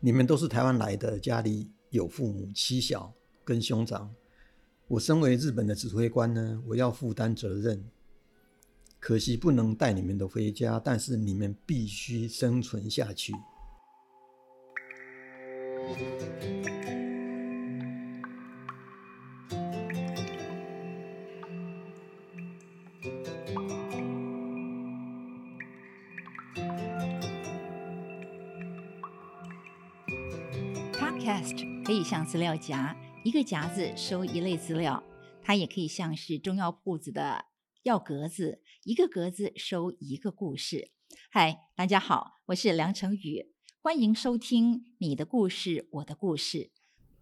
你们都是台湾来的，家里有父母、妻小跟兄长。我身为日本的指挥官呢，我要负担责任。可惜不能带你们都回家，但是你们必须生存下去。资料夹，一个夹子收一类资料；它也可以像是中药铺子的药格子，一个格子收一个故事。嗨，大家好，我是梁成宇，欢迎收听《你的故事，我的故事》。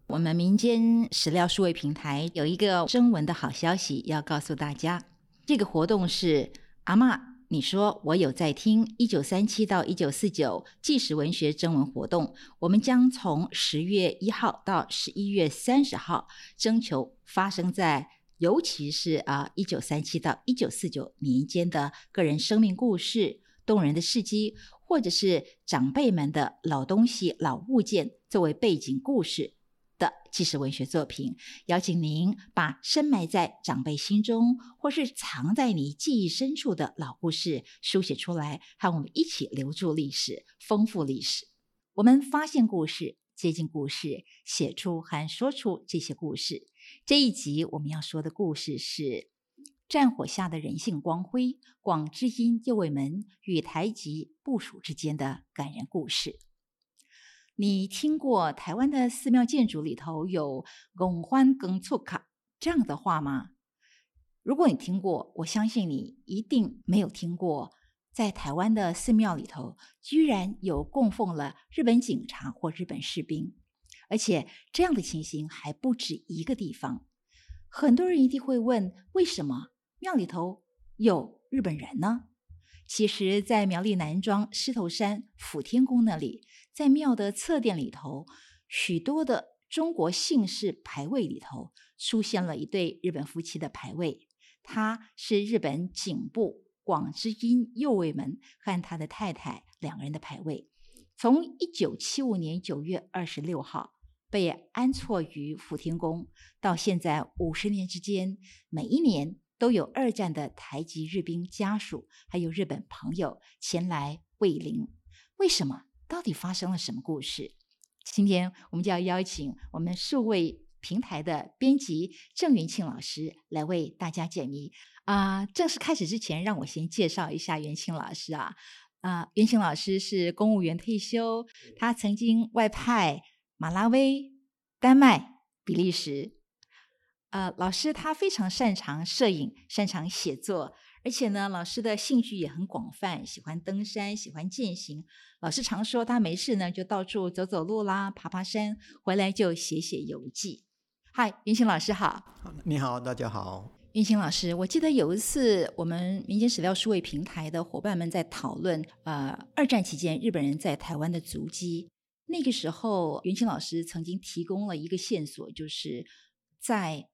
我们民间史料数位平台有一个征文的好消息要告诉大家，这个活动是阿妈。你说我有在听一九三七到一九四九纪实文学征文活动，我们将从十月一号到十一月三十号征求发生在尤其是啊一九三七到一九四九年间的个人生命故事、动人的事迹，或者是长辈们的老东西、老物件作为背景故事。的纪实文学作品，邀请您把深埋在长辈心中，或是藏在你记忆深处的老故事书写出来，和我们一起留住历史，丰富历史。我们发现故事，接近故事，写出和说出这些故事。这一集我们要说的故事是《战火下的人性光辉》——广知音右卫门与台籍部署之间的感人故事。你听过台湾的寺庙建筑里头有“拱欢更错卡”这样的话吗？如果你听过，我相信你一定没有听过，在台湾的寺庙里头居然有供奉了日本警察或日本士兵，而且这样的情形还不止一个地方。很多人一定会问：为什么庙里头有日本人呢？其实，在苗栗南庄狮头山福天宫那里。在庙的侧殿里头，许多的中国姓氏牌位里头出现了一对日本夫妻的牌位。他是日本警部广之音右卫门和他的太太两个人的牌位。从一九七五年九月二十六号被安错于福天宫，到现在五十年之间，每一年都有二战的台籍日兵家属还有日本朋友前来慰灵。为什么？到底发生了什么故事？今天我们就要邀请我们数位平台的编辑郑元庆老师来为大家解谜啊！正式开始之前，让我先介绍一下元庆老师啊啊！元庆老师是公务员退休，他曾经外派马拉维、丹麦、比利时。呃，老师他非常擅长摄影，擅长写作。而且呢，老师的兴趣也很广泛，喜欢登山，喜欢健行。老师常说，他没事呢就到处走走路啦，爬爬山，回来就写写游记。嗨，云清老师好。你好，大家好。云清老师，我记得有一次我们民间史料数位平台的伙伴们在讨论，呃，二战期间日本人在台湾的足迹。那个时候，云清老师曾经提供了一个线索，就是在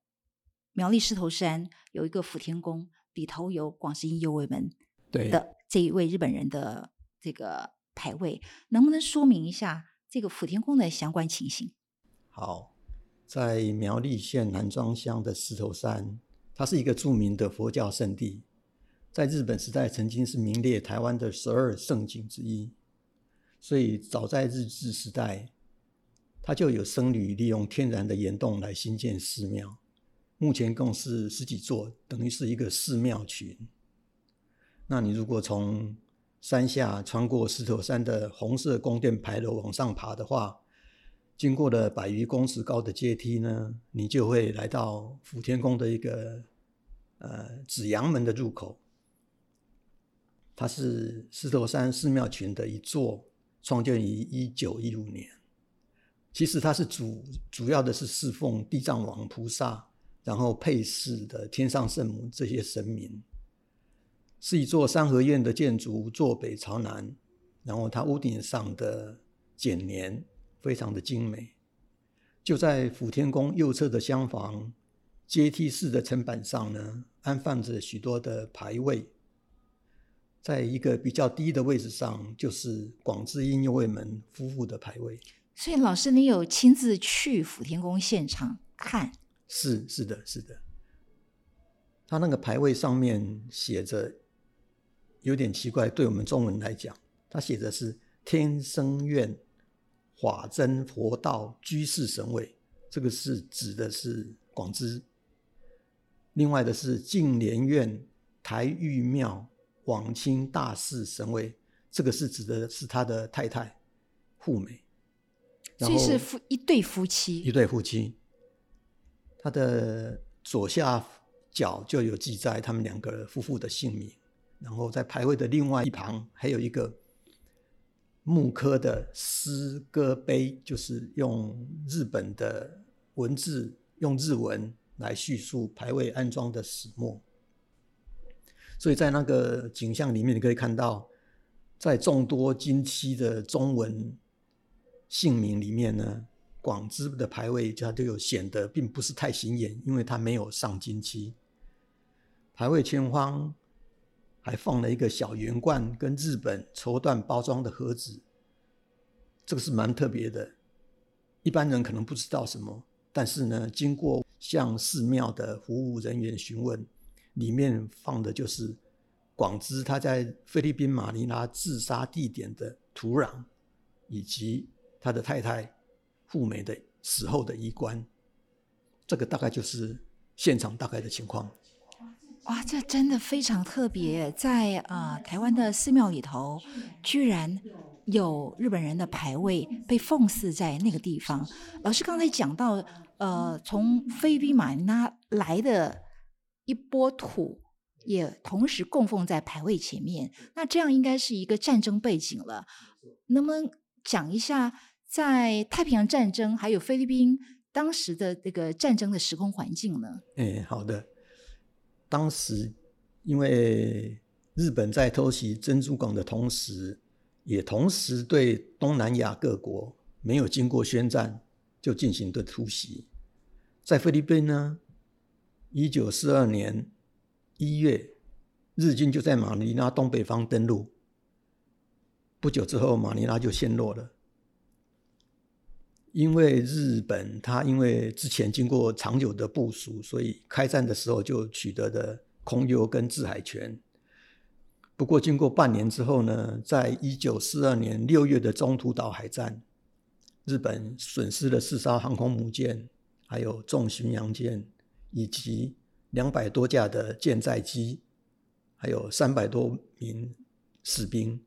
苗栗狮头山有一个福天宫。里头有广西右卫门的这一位日本人的这个牌位，能不能说明一下这个福天宫的相关情形？好，在苗栗县南庄乡的石头山，它是一个著名的佛教圣地，在日本时代曾经是名列台湾的十二圣景之一，所以早在日治时代，它就有僧侣利用天然的岩洞来兴建寺庙。目前共是十几座，等于是一个寺庙群。那你如果从山下穿过石头山的红色宫殿牌楼往上爬的话，经过了百余公尺高的阶梯呢，你就会来到福天宫的一个呃紫阳门的入口。它是石头山寺庙群的一座，创建于一九一五年。其实它是主主要的是侍奉地藏王菩萨。然后配饰的天上圣母这些神明，是一座三合院的建筑，坐北朝南。然后它屋顶上的剪帘非常的精美。就在福天宫右侧的厢房阶梯式的层板上呢，安放着许多的牌位。在一个比较低的位置上，就是广智音右卫门夫妇的牌位。所以老师，你有亲自去福天宫现场看？是是的，是的。他那个牌位上面写着，有点奇怪，对我们中文来讲，他写的是“天生院法真佛道居士神位”，这个是指的是广知。另外的是净莲院台玉庙往清大士神位，这个是指的是他的太太富美。所以是夫一对夫妻，一对夫妻。他的左下角就有记载他们两个夫妇的姓名，然后在牌位的另外一旁还有一个木刻的诗歌碑，就是用日本的文字，用日文来叙述牌位安装的始末。所以在那个景象里面，你可以看到，在众多金漆的中文。姓名里面呢，广之的牌位它就有显得并不是太显眼，因为它没有上金漆。牌位前方还放了一个小圆罐跟日本绸缎包装的盒子，这个是蛮特别的，一般人可能不知道什么。但是呢，经过向寺庙的服务人员询问，里面放的就是广之他在菲律宾马尼拉自杀地点的土壤以及。他的太太富美的死后的衣冠，这个大概就是现场大概的情况。哇，这真的非常特别，在啊台湾的寺庙里头，居然有日本人的牌位被奉祀在那个地方。老师刚才讲到，呃，从菲律宾马尼拉来的一波土，也同时供奉在牌位前面，那这样应该是一个战争背景了。能不能讲一下？在太平洋战争还有菲律宾当时的这个战争的时空环境呢？哎，好的。当时因为日本在偷袭珍珠港的同时，也同时对东南亚各国没有经过宣战就进行的突袭。在菲律宾呢，一九四二年一月，日军就在马尼拉东北方登陆。不久之后，马尼拉就陷落了。因为日本，它因为之前经过长久的部署，所以开战的时候就取得的空优跟制海权。不过，经过半年之后呢，在一九四二年六月的中途岛海战，日本损失了四艘航空母舰，还有重巡洋舰，以及两百多架的舰载机，还有三百多名士兵。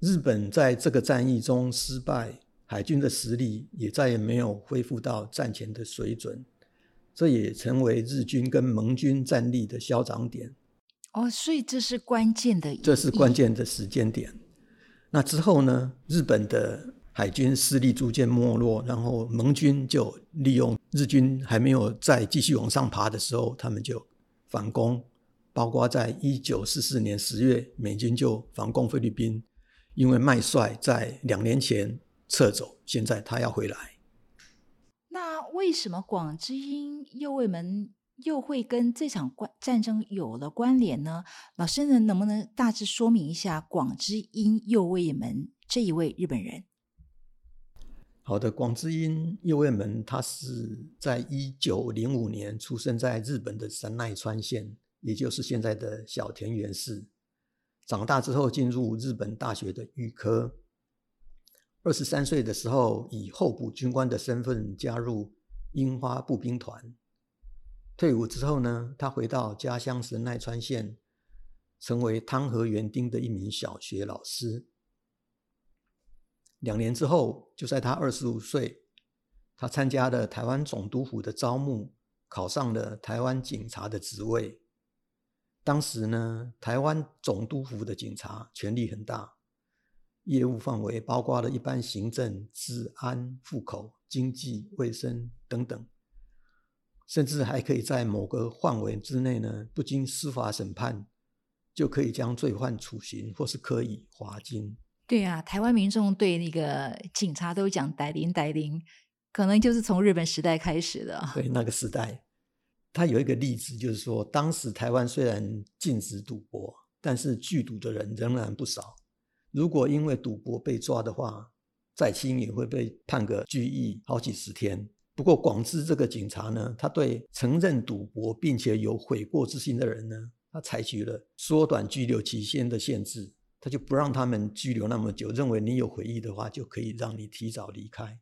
日本在这个战役中失败。海军的实力也再也没有恢复到战前的水准，这也成为日军跟盟军战力的消长点。哦，所以这是关键的，这是关键的时间点。那之后呢？日本的海军势力逐渐没落，然后盟军就利用日军还没有再继续往上爬的时候，他们就反攻。包括在一九四四年十月，美军就反攻菲律宾，因为麦帅在两年前。撤走，现在他要回来。那为什么广之音右卫门又会跟这场关战争有了关联呢？老师呢，能不能大致说明一下广之音右卫门这一位日本人？好的，广之音右卫门，他是在一九零五年出生在日本的神奈川县，也就是现在的小田园市。长大之后进入日本大学的预科。二十三岁的时候，以候补军官的身份加入樱花步兵团。退伍之后呢，他回到家乡神奈川县，成为汤和园丁的一名小学老师。两年之后，就在他二十五岁，他参加了台湾总督府的招募，考上了台湾警察的职位。当时呢，台湾总督府的警察权力很大。业务范围包括了一般行政、治安、户口、经济、卫生等等，甚至还可以在某个范围之内呢，不经司法审判，就可以将罪犯处刑或是可以罚金。对啊，台湾民众对那个警察都讲“逮灵逮灵”，可能就是从日本时代开始的。对，那个时代，他有一个例子，就是说，当时台湾虽然禁止赌博，但是聚赌的人仍然不少。如果因为赌博被抓的话，再轻也会被判个拘役好几十天。不过广知这个警察呢，他对承认赌博并且有悔过之心的人呢，他采取了缩短拘留期限的限制，他就不让他们拘留那么久，认为你有悔意的话，就可以让你提早离开。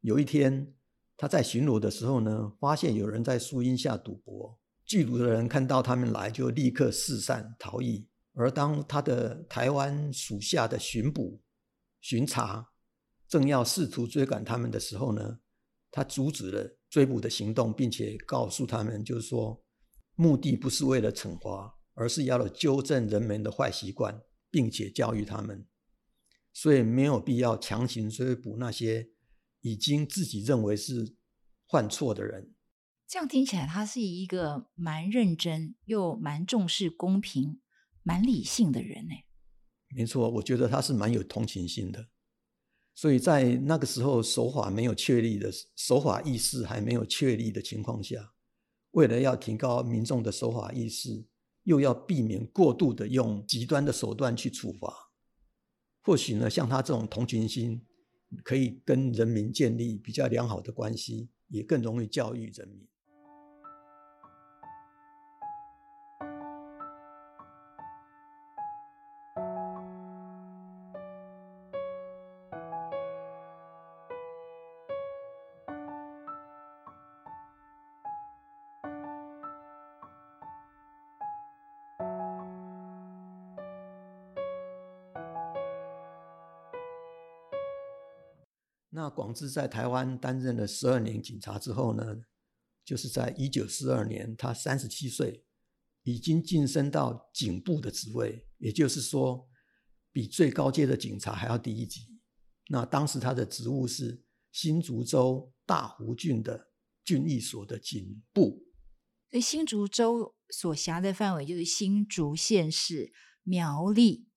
有一天，他在巡逻的时候呢，发现有人在树荫下赌博，剧组的人看到他们来，就立刻四散逃逸。而当他的台湾属下的巡捕、巡查正要试图追赶他们的时候呢，他阻止了追捕的行动，并且告诉他们，就是说，目的不是为了惩罚，而是要纠正人们的坏习惯，并且教育他们，所以没有必要强行追捕那些已经自己认为是犯错的人。这样听起来，他是一个蛮认真又蛮重视公平。蛮理性的人呢，没错，我觉得他是蛮有同情心的。所以在那个时候，手法没有确立的手法意识还没有确立的情况下，为了要提高民众的手法意识，又要避免过度的用极端的手段去处罚，或许呢，像他这种同情心，可以跟人民建立比较良好的关系，也更容易教育人民。那广志在台湾担任了十二年警察之后呢，就是在一九四二年，他三十七岁，已经晋升到警部的职位，也就是说，比最高阶的警察还要低一级。那当时他的职务是新竹州大湖郡的郡役所的警部。所以新竹州所辖的范围就是新竹县市、苗栗，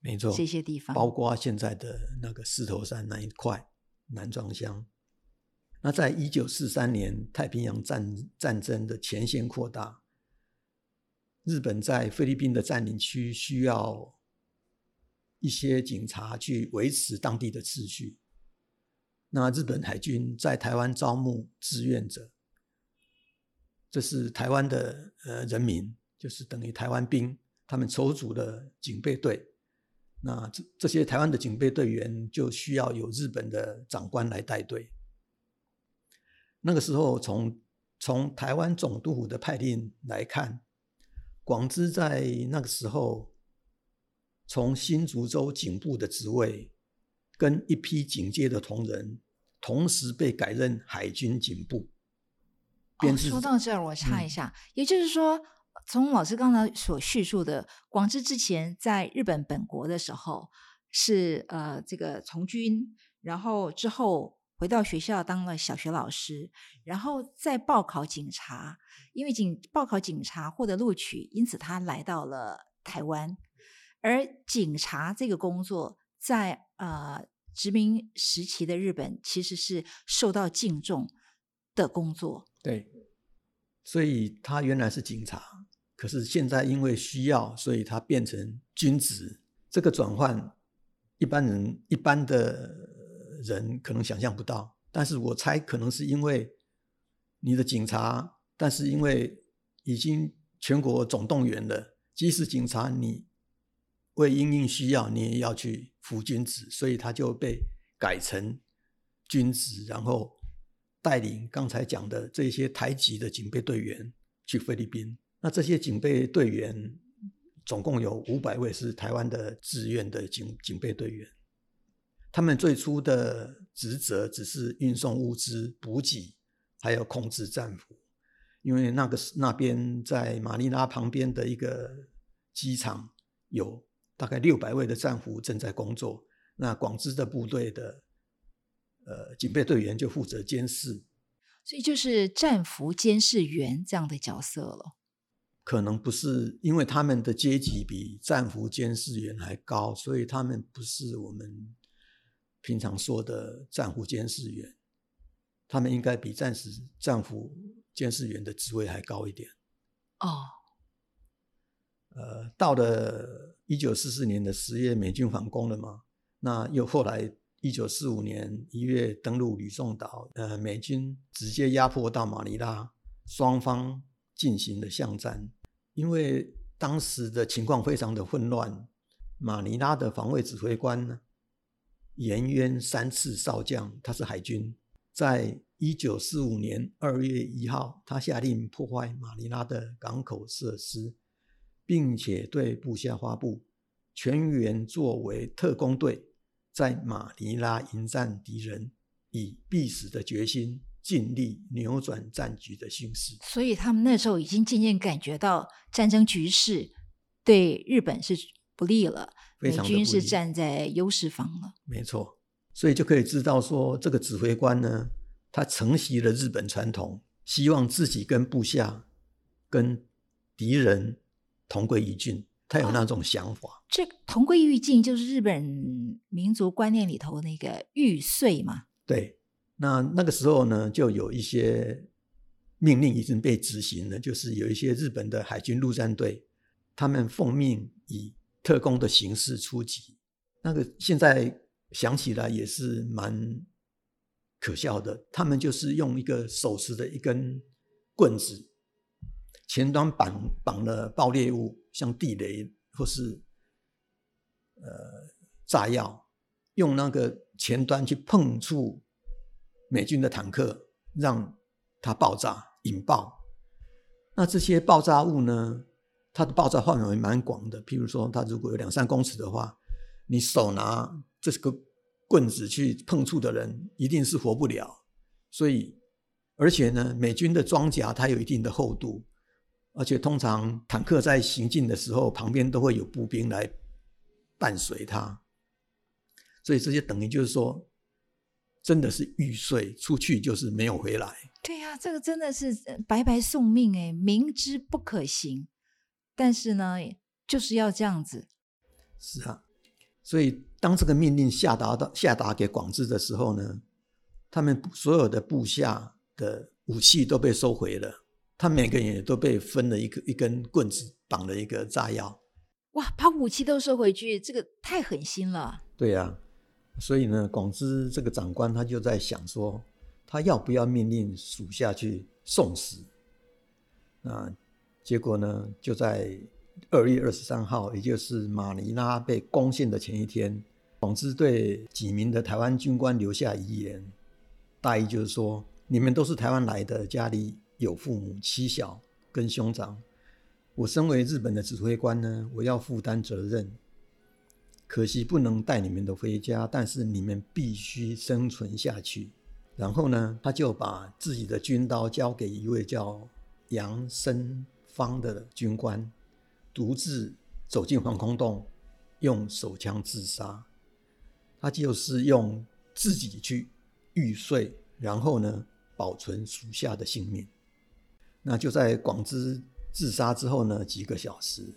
没错，这些地方，包括现在的那个狮头山那一块。南庄乡，那在一九四三年太平洋战战争的前线扩大，日本在菲律宾的占领区需要一些警察去维持当地的秩序。那日本海军在台湾招募志愿者，这是台湾的呃人民，就是等于台湾兵，他们筹组的警备队。那这这些台湾的警备队员就需要有日本的长官来带队。那个时候，从从台湾总督府的派令来看，广之在那个时候从新竹州警部的职位，跟一批警界的同仁同时被改任海军警部。哦，说到这儿，我插一下，也就是说。从老师刚才所叙述的，广之之前在日本本国的时候是呃这个从军，然后之后回到学校当了小学老师，然后再报考警察，因为警报考警察获得录取，因此他来到了台湾。而警察这个工作在呃殖民时期的日本其实是受到敬重的工作。对，所以他原来是警察。可是现在因为需要，所以他变成军职。这个转换，一般人一般的人可能想象不到。但是我猜可能是因为你的警察，但是因为已经全国总动员了，即使警察你为因应需要，你也要去服军职，所以他就被改成军职，然后带领刚才讲的这些台籍的警备队员去菲律宾。那这些警备队员总共有五百位，是台湾的志愿的警警备队员。他们最初的职责只是运送物资、补给，还有控制战俘。因为那个那边在马尼拉旁边的一个机场，有大概六百位的战俘正在工作。那广资的部队的呃警备队员就负责监视，所以就是战俘监视员这样的角色了。可能不是，因为他们的阶级比战俘监视员还高，所以他们不是我们平常说的战俘监视员。他们应该比战时战俘监视员的职位还高一点。哦，呃，到了一九四四年的十月，美军反攻了嘛？那又后来一九四五年一月登陆吕宋岛，呃，美军直接压迫到马尼拉，双方进行了巷战。因为当时的情况非常的混乱，马尼拉的防卫指挥官呢，岩渊三次少将，他是海军，在一九四五年二月一号，他下令破坏马尼拉的港口设施，并且对部下发布全员作为特工队。在马尼拉迎战敌人，以必死的决心，尽力扭转战局的形势。所以他们那时候已经渐渐感觉到战争局势对日本是不利了，美军是站在优势方了。没错，所以就可以知道说，这个指挥官呢，他承袭了日本传统，希望自己跟部下、跟敌人同归于尽。他有那种想法，这同归于尽就是日本民族观念里头那个玉碎嘛。对，那那个时候呢，就有一些命令已经被执行了，就是有一些日本的海军陆战队，他们奉命以特工的形式出击。那个现在想起来也是蛮可笑的，他们就是用一个手持的一根棍子。前端绑绑了爆裂物，像地雷或是呃炸药，用那个前端去碰触美军的坦克，让它爆炸引爆。那这些爆炸物呢，它的爆炸范围蛮广的。譬如说，它如果有两三公尺的话，你手拿这个棍子去碰触的人，一定是活不了。所以，而且呢，美军的装甲它有一定的厚度。而且通常坦克在行进的时候，旁边都会有步兵来伴随它，所以这些等于就是说，真的是玉碎出去就是没有回来。对呀，这个真的是白白送命哎，明知不可行，但是呢，就是要这样子。是啊，所以当这个命令下达到下达给广志的时候呢，他们所有的部下的武器都被收回了。他每个人也都被分了一个一根棍子，绑了一个炸药。哇，把武器都收回去，这个太狠心了。对呀，所以呢，广之这个长官他就在想说，他要不要命令属下去送死？那结果呢，就在二月二十三号，也就是马尼拉被攻陷的前一天，广之对几名的台湾军官留下遗言，大意就是说，你们都是台湾来的，家里。有父母、妻小跟兄长，我身为日本的指挥官呢，我要负担责任。可惜不能带你们的回家，但是你们必须生存下去。然后呢，他就把自己的军刀交给一位叫杨生芳的军官，独自走进防空洞，用手枪自杀。他就是用自己去玉碎，然后呢，保存属下的性命。那就在广之自杀之后呢，几个小时，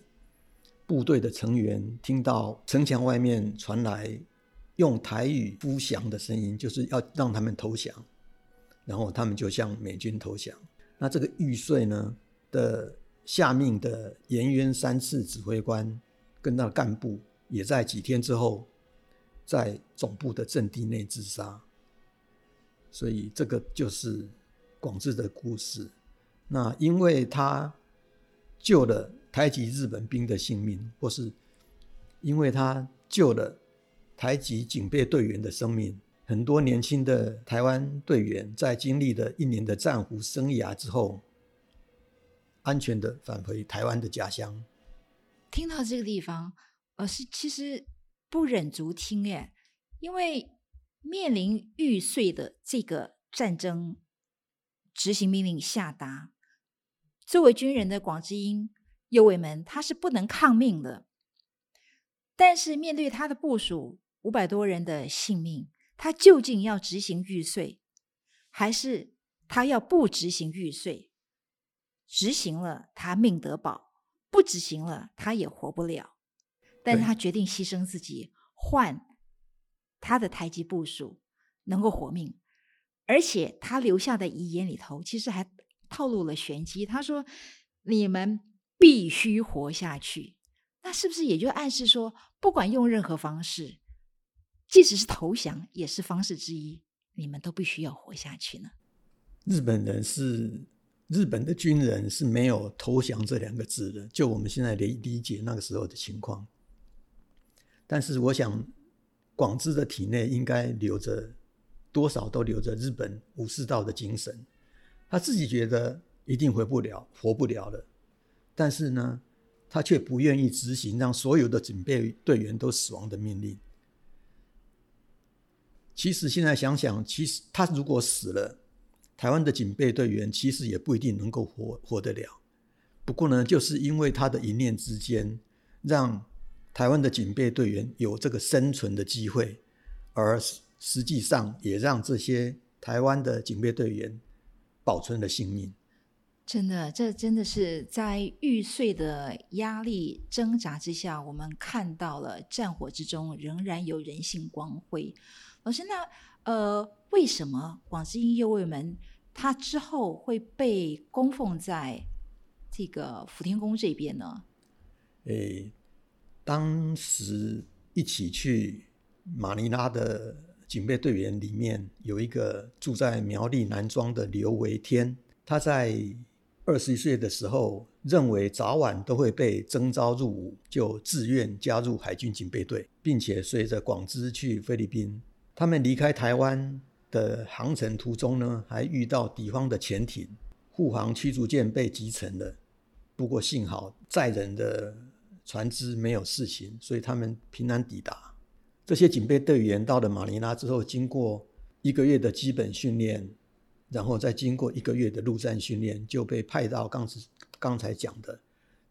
部队的成员听到城墙外面传来用台语呼降的声音，就是要让他们投降，然后他们就向美军投降。那这个玉碎呢的下命的岩渊三次指挥官跟那干部，也在几天之后在总部的阵地内自杀。所以这个就是广志的故事。那因为他救了台籍日本兵的性命，或是因为他救了台籍警备队员的生命，很多年轻的台湾队员在经历了一年的战俘生涯之后，安全的返回台湾的家乡。听到这个地方，呃，是其实不忍足听耶，因为面临玉碎的这个战争执行命令下达。作为军人的广之英右卫门，他是不能抗命的。但是面对他的部署五百多人的性命，他究竟要执行玉碎，还是他要不执行玉碎？执行了，他命得保；不执行了，他也活不了。但是他决定牺牲自己，换他的台籍部署能够活命。而且他留下的遗言里头，其实还。透露了玄机。他说：“你们必须活下去。”那是不是也就暗示说，不管用任何方式，即使是投降，也是方式之一。你们都必须要活下去呢。日本人是日本的军人是没有投降这两个字的，就我们现在理理解那个时候的情况。但是我想，广志的体内应该留着多少都留着日本武士道的精神。他自己觉得一定回不了，活不了了。但是呢，他却不愿意执行让所有的警备队员都死亡的命令。其实现在想想，其实他如果死了，台湾的警备队员其实也不一定能够活活得了。不过呢，就是因为他的一念之间，让台湾的警备队员有这个生存的机会，而实际上也让这些台湾的警备队员保存了性命。真的，这真的是在玉碎的压力挣扎之下，我们看到了战火之中仍然有人性光辉。老师，那呃，为什么广之音右卫门他之后会被供奉在这个福天宫这边呢？诶，当时一起去马尼拉的警备队员里面有一个住在苗栗南庄的刘维天，他在二十一岁的时候，认为早晚都会被征召入伍，就自愿加入海军警备队，并且随着广之去菲律宾。他们离开台湾的航程途中呢，还遇到敌方的潜艇，护航驱逐舰被击沉了。不过幸好载人的船只没有事情，所以他们平安抵达。这些警备队员到了马尼拉之后，经过一个月的基本训练，然后再经过一个月的陆战训练，就被派到刚才刚才讲的，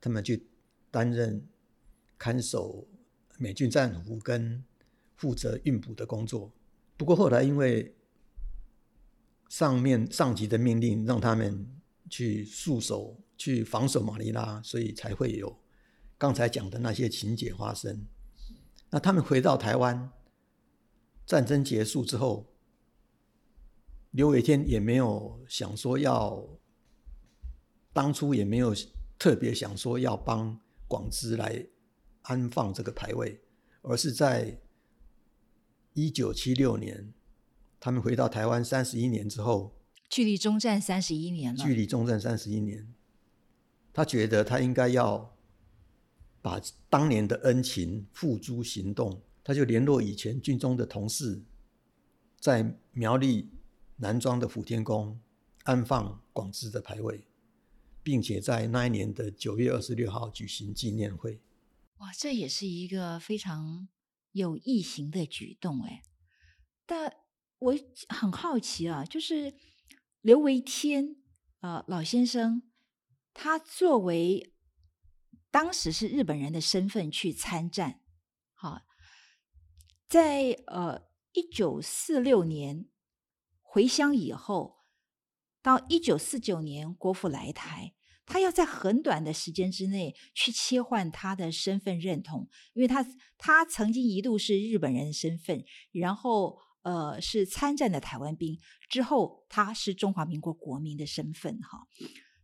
他们去担任看守美军战俘跟负责运补的工作。不过后来，因为上面上级的命令让他们去戍守、去防守马尼拉，所以才会有刚才讲的那些情节发生。那他们回到台湾，战争结束之后，刘伟天也没有想说要，当初也没有特别想说要帮广之来安放这个牌位，而是在。一九七六年，他们回到台湾三十一年之后，距离中战三十一年了。距离中战三十一年，他觉得他应该要把当年的恩情付诸行动，他就联络以前军中的同事，在苗栗南庄的福天宫安放广志的牌位，并且在那一年的九月二十六号举行纪念会。哇，这也是一个非常。有异形的举动，哎，但我很好奇啊，就是刘维天啊老先生，他作为当时是日本人的身份去参战，好，在呃一九四六年回乡以后，到一九四九年国父来台。他要在很短的时间之内去切换他的身份认同，因为他他曾经一度是日本人的身份，然后呃是参战的台湾兵，之后他是中华民国国民的身份哈。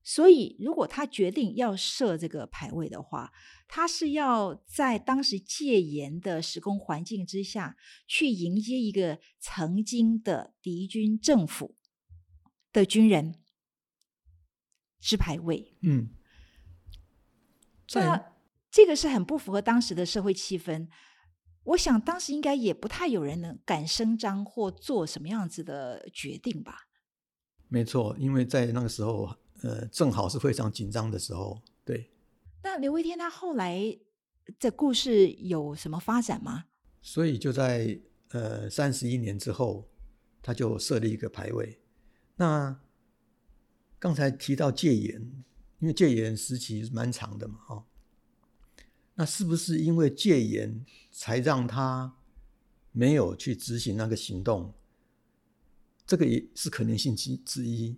所以如果他决定要设这个牌位的话，他是要在当时戒严的时空环境之下去迎接一个曾经的敌军政府的军人。之牌位，嗯，那这个是很不符合当时的社会气氛。我想当时应该也不太有人能敢声张或做什么样子的决定吧。没错，因为在那个时候，呃，正好是非常紧张的时候。对。那刘维天他后来的故事有什么发展吗？所以就在呃三十一年之后，他就设立一个牌位。那刚才提到戒严，因为戒严时期蛮长的嘛，哈，那是不是因为戒严才让他没有去执行那个行动？这个也是可能性之之一。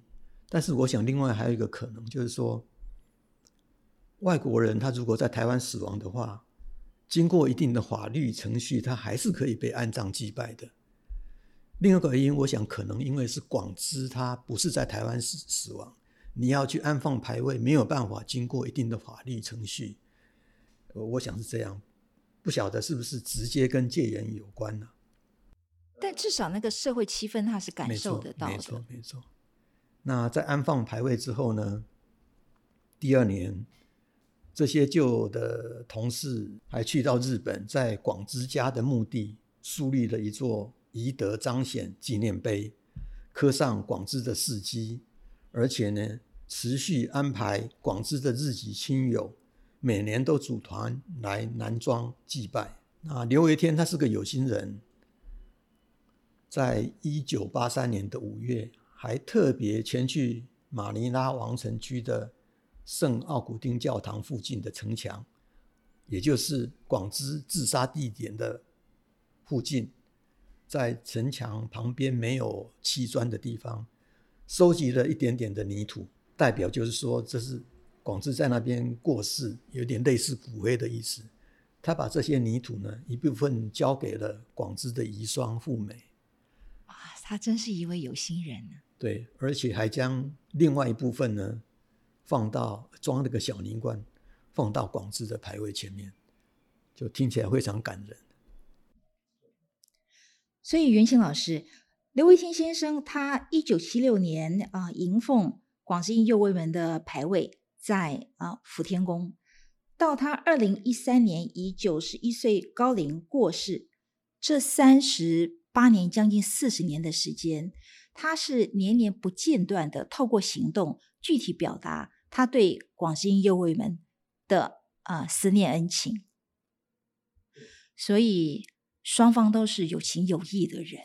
但是我想，另外还有一个可能，就是说，外国人他如果在台湾死亡的话，经过一定的法律程序，他还是可以被安葬祭拜的。另一个原因，我想可能因为是广知他不是在台湾死死亡，你要去安放牌位，没有办法经过一定的法律程序。我想是这样，不晓得是不是直接跟戒严有关呢？但至少那个社会气氛他是感受得到的没错的。没错。那在安放牌位之后呢，第二年，这些旧的同事还去到日本，在广之家的墓地树立了一座宜德彰显纪念碑，刻上广之的事迹，而且呢，持续安排广之的日籍亲友每年都组团来南庄祭拜。那刘维天他是个有心人，在一九八三年的五月，还特别前去马尼拉王城区的圣奥古丁教堂附近的城墙，也就是广之自杀地点的附近，在城墙旁边没有砌砖的地方，收集了一点点的泥土，代表就是说这是广之在那边过世，有点类似骨灰的意思。他把这些泥土呢，一部分交给了广之的遗孀富美。哇，他真是一位有心人呢。对，而且还将另外一部分呢放到装那个小泥罐，放到广智的牌位前面，就听起来非常感人。所以袁行老师，刘维新先生他一九七六年啊、迎奉广智右卫门的牌位在啊、福天宫，到他二零一三年以九十一岁高龄过世，这三十八年将近四十年的时间，他是年年不间断的透过行动具体表达他对广之印右卫门的啊、思念恩情。所以双方都是有情有义的人。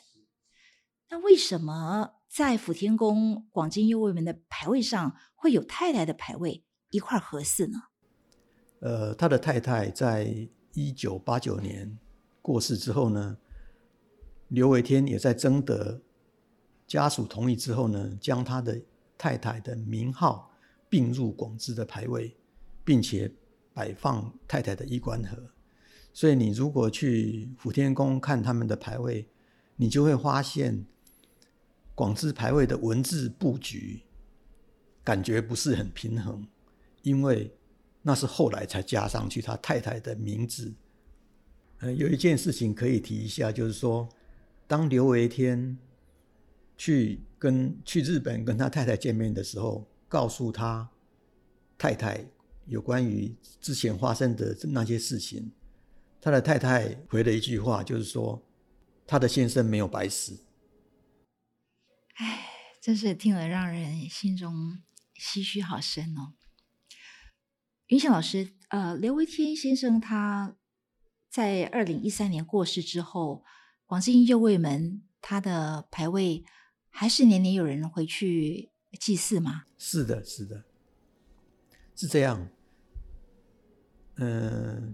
那为什么在福天宫广进右卫门的牌位上会有太太的牌位一块合祀呢？呃，他的太太在一九八九年过世之后呢，刘维天也在征得家属同意之后呢，将他的太太的名号并入广之的牌位，并且摆放太太的衣冠盒。所以你如果去福天宫看他们的牌位，你就会发现广之牌位的文字布局感觉不是很平衡，因为那是后来才加上去他太太的名字。呃，有一件事情可以提一下，就是说，当刘维天去跟去日本跟他太太见面的时候，告诉他太太有关于之前发生的那些事情，他的太太回了一句话，就是说他的先生没有白死。唉，真是听了让人心中唏嘘好深哦。云翔老师，呃，刘维天先生他在二零一三年过世之后，广之印右卫门他的牌位还是年年有人回去祭祀吗？是的，是的，是这样。嗯、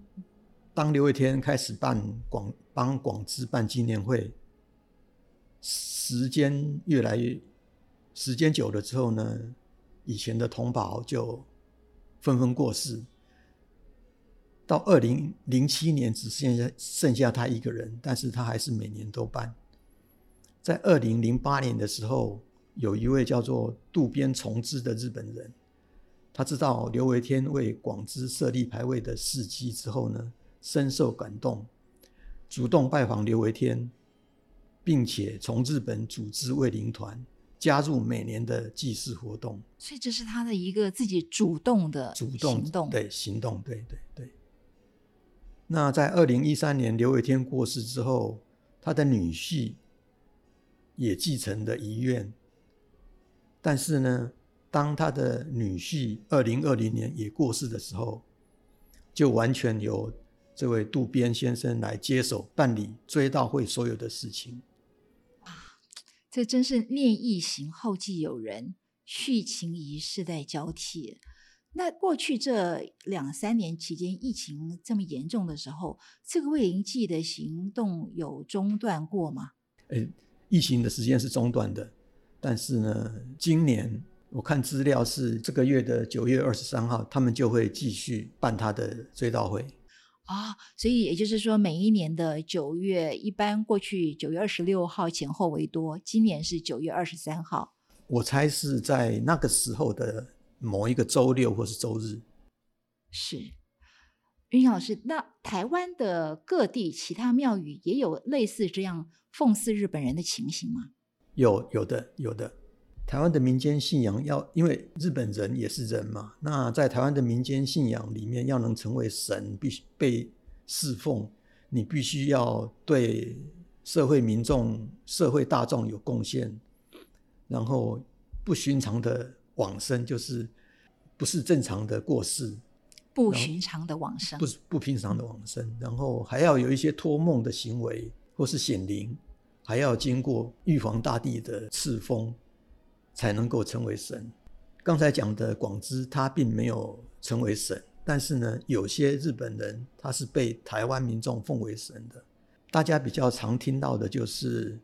当刘伟天开始办广帮广之办纪念会，时间越来越时间久了之后呢，以前的同袍就纷纷过世。到二零零七年只剩下剩下他一个人，但是他还是每年都办。在二零零八年的时候，有一位叫做渡边重之的日本人，他知道刘维天为广之设立牌位的事迹之后呢，深受感动，主动拜访刘维天，并且从日本组织卫灵团，加入每年的祭祀活动。所以这是他的一个自己主动的主动行动。对行动，对对对。那在二零一三年刘伟天过世之后，他的女婿也继承了遗愿，但是呢，当他的女婿二零二零年也过世的时候，就完全由这位渡边先生来接手办理追悼会所有的事情。这真是念义行，后继有人，续情谊，世代交替。那过去这两三年期间，疫情这么严重的时候，这个卫灵祭的行动有中断过吗？呃，疫情的时间是中断的，但是呢，今年我看资料是这个月的九月二十三号，他们就会继续办他的追悼会。啊、所以也就是说，每一年的九月，一般过去九月二十六号前后为多，今年是九月二十三号。我猜是在那个时候的某一个周六或是周日。是，云老师，那台湾的各地其他庙宇也有类似这样奉祀日本人的情形吗？有有的有的。台湾的民间信仰要，因为日本人也是人嘛，那在台湾的民间信仰里面，要能成为神，必须被侍奉，你必须要对社会民众、社会大众有贡献，然后不寻常的往生，就是不是正常的过世，不寻常的往生，不是不平常的往生，然后还要有一些托梦的行为，或是显灵，还要经过玉皇大帝的赐封。才能够成为神。刚才讲的广之，他并没有成为神，但是呢，有些日本人他是被台湾民众奉为神的。大家比较常听到的就是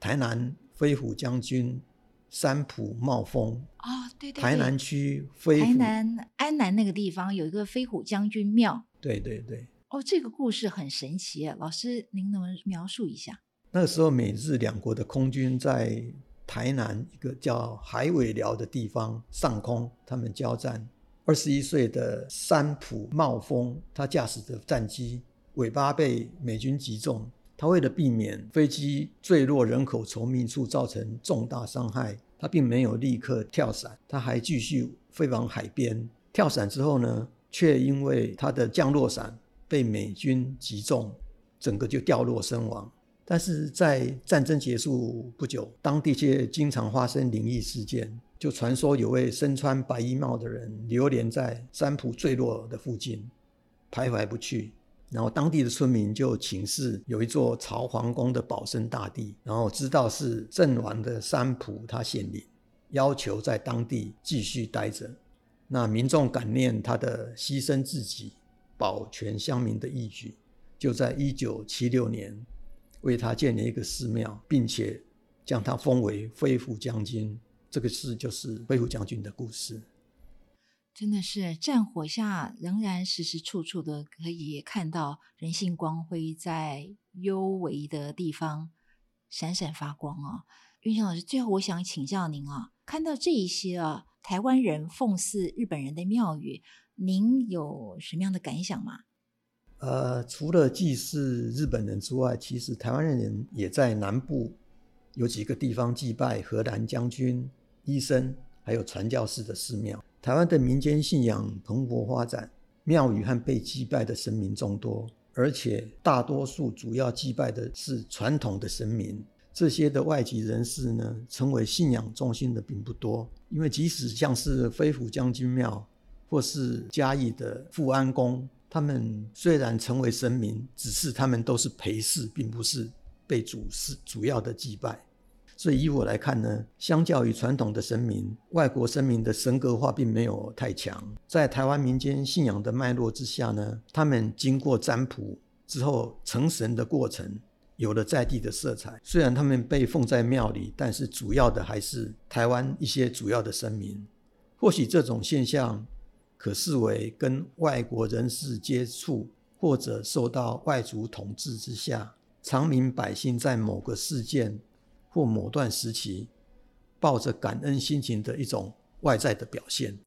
台南飞虎将军三浦茂丰啊，对对，台南区飞台南安南那个地方有一个飞虎将军庙，对对对。哦，这个故事很神奇，老师您能不能描述一下？那个时候，美日两国的空军在。台南一个叫海尾寮的地方上空，他们交战。二十一岁的三浦茂丰，他驾驶的战机，尾巴被美军击中。他为了避免飞机坠落人口稠密处造成重大伤害，他并没有立刻跳伞，他还继续飞往海边。跳伞之后呢，却因为他的降落伞被美军击中，整个就掉落身亡。但是在战争结束不久，当地却经常发生灵异事件。就传说有位身穿白衣帽的人流连在山浦坠落的附近，徘徊不去。然后当地的村民就请示有一座朝皇宫的保生大帝，然后知道是阵亡的山浦他显灵，要求在当地继续待着。那民众感念他的牺牲自己、保全乡民的义举，就在一九七六年。为他建了一个寺庙，并且将他封为飞虎将军。这个事就是飞虎将军的故事。真的是战火下，仍然时时处处的可以看到人性光辉，在幽微的地方闪闪发光啊！云翔老师，最后我想请教您啊，看到这一些啊，台湾人奉祀日本人的庙宇，您有什么样的感想吗？呃，除了祭祀日本人之外，其实台湾人也在南部有几个地方祭拜荷兰将军、医生，还有传教士的寺庙。台湾的民间信仰蓬勃发展，庙宇和被祭拜的神明众多，而且大多数主要祭拜的是传统的神明。这些的外籍人士呢，成为信仰中心的并不多，因为即使像是飞虎将军庙，或是嘉义的富安宫。他们虽然成为神明，只是他们都是陪侍，并不是被主事主要的祭拜。所以以我来看呢，相较于传统的神明，外国神明的神格化并没有太强。在台湾民间信仰的脉络之下呢，他们经过占卜之后成神的过程，有了在地的色彩。虽然他们被奉在庙里，但是主要的还是台湾一些主要的神明。或许这种现象。可视为跟外国人士接触，或者受到外族统治之下，常民百姓在某个事件或某段时期，抱着感恩心情的一种外在的表现。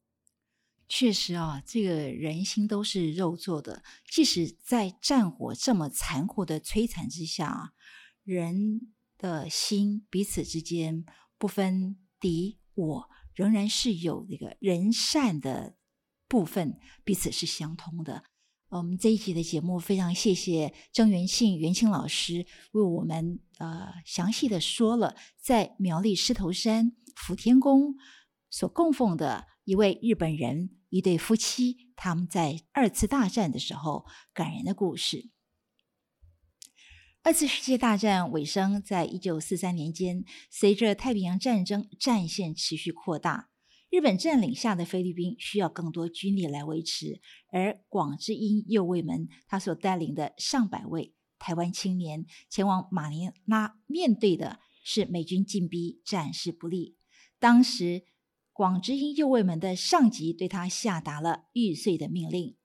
确实啊，这个人心都是肉做的，即使在战火这么残酷的摧残之下啊，人的心彼此之间不分敌我，仍然是有那个人善的。部分彼此是相通的。我们这一集的节目非常谢谢郑元庆元庆老师为我们呃详细的说了在苗栗狮头山福天宫所供奉的一位日本人一对夫妻他们在二次大战的时候感人的故事。二次世界大战尾声，在一九四三年间，随着太平洋战争战线持续扩大。日本占领下的菲律宾需要更多军力来维持，而广之英右卫门他所带领的上百位台湾青年前往马尼拉，面对的是美军进逼，战事不利。当时广之英右卫门的上级对他下达了玉碎的命令，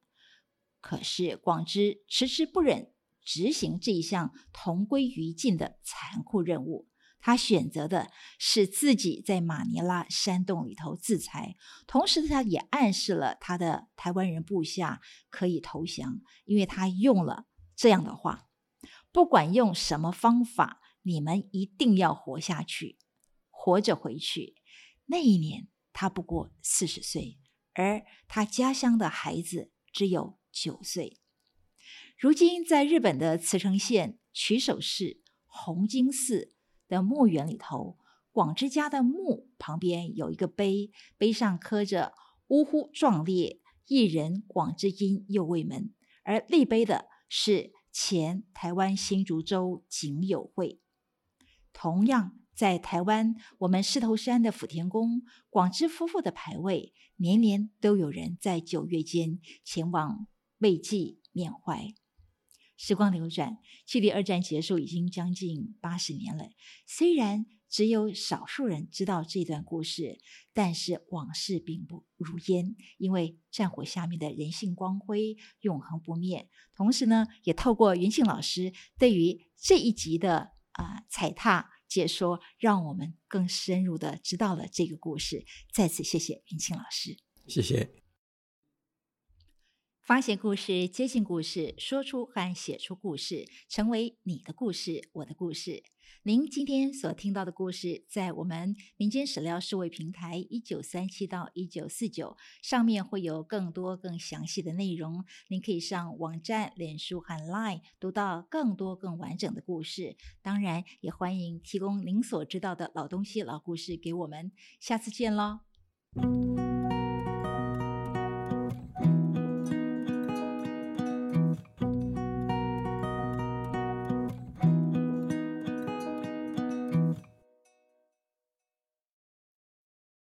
可是广之迟迟不忍执行这一项同归于尽的残酷任务。他选择的是自己在马尼拉山洞里头自裁，同时他也暗示了他的台湾人部下可以投降，因为他用了这样的话：不管用什么方法，你们一定要活下去，活着回去。那一年他不过四十岁，而他家乡的孩子只有九岁。如今在日本的茨城县取手市红金寺。的墓园里头，广之家的墓旁边有一个碑，碑上刻着“呜呼壮烈，一人广之音右卫门”，而立碑的是前台湾新竹州景友会。同样，在台湾，我们狮头山的福田宫，广之夫妇的牌位，年年都有人在九月间前往慰祭缅怀。时光流转，距离二战结束已经将近八十年了。虽然只有少数人知道这段故事，但是往事并不如烟，因为战火下面的人性光辉永恒不灭。同时呢，也透过云庆老师对于这一集的啊踩踏解说，让我们更深入的知道了这个故事。再次谢谢云庆老师，谢谢。发现故事，接近故事，说出和写出故事，成为你的故事，我的故事。您今天所听到的故事，在我们民间史料数位平台一九三七到一九四九上面会有更多更详细的内容。您可以上网站、脸书和 Line 读到更多更完整的故事。当然，也欢迎提供您所知道的老东西、老故事给我们。下次见喽！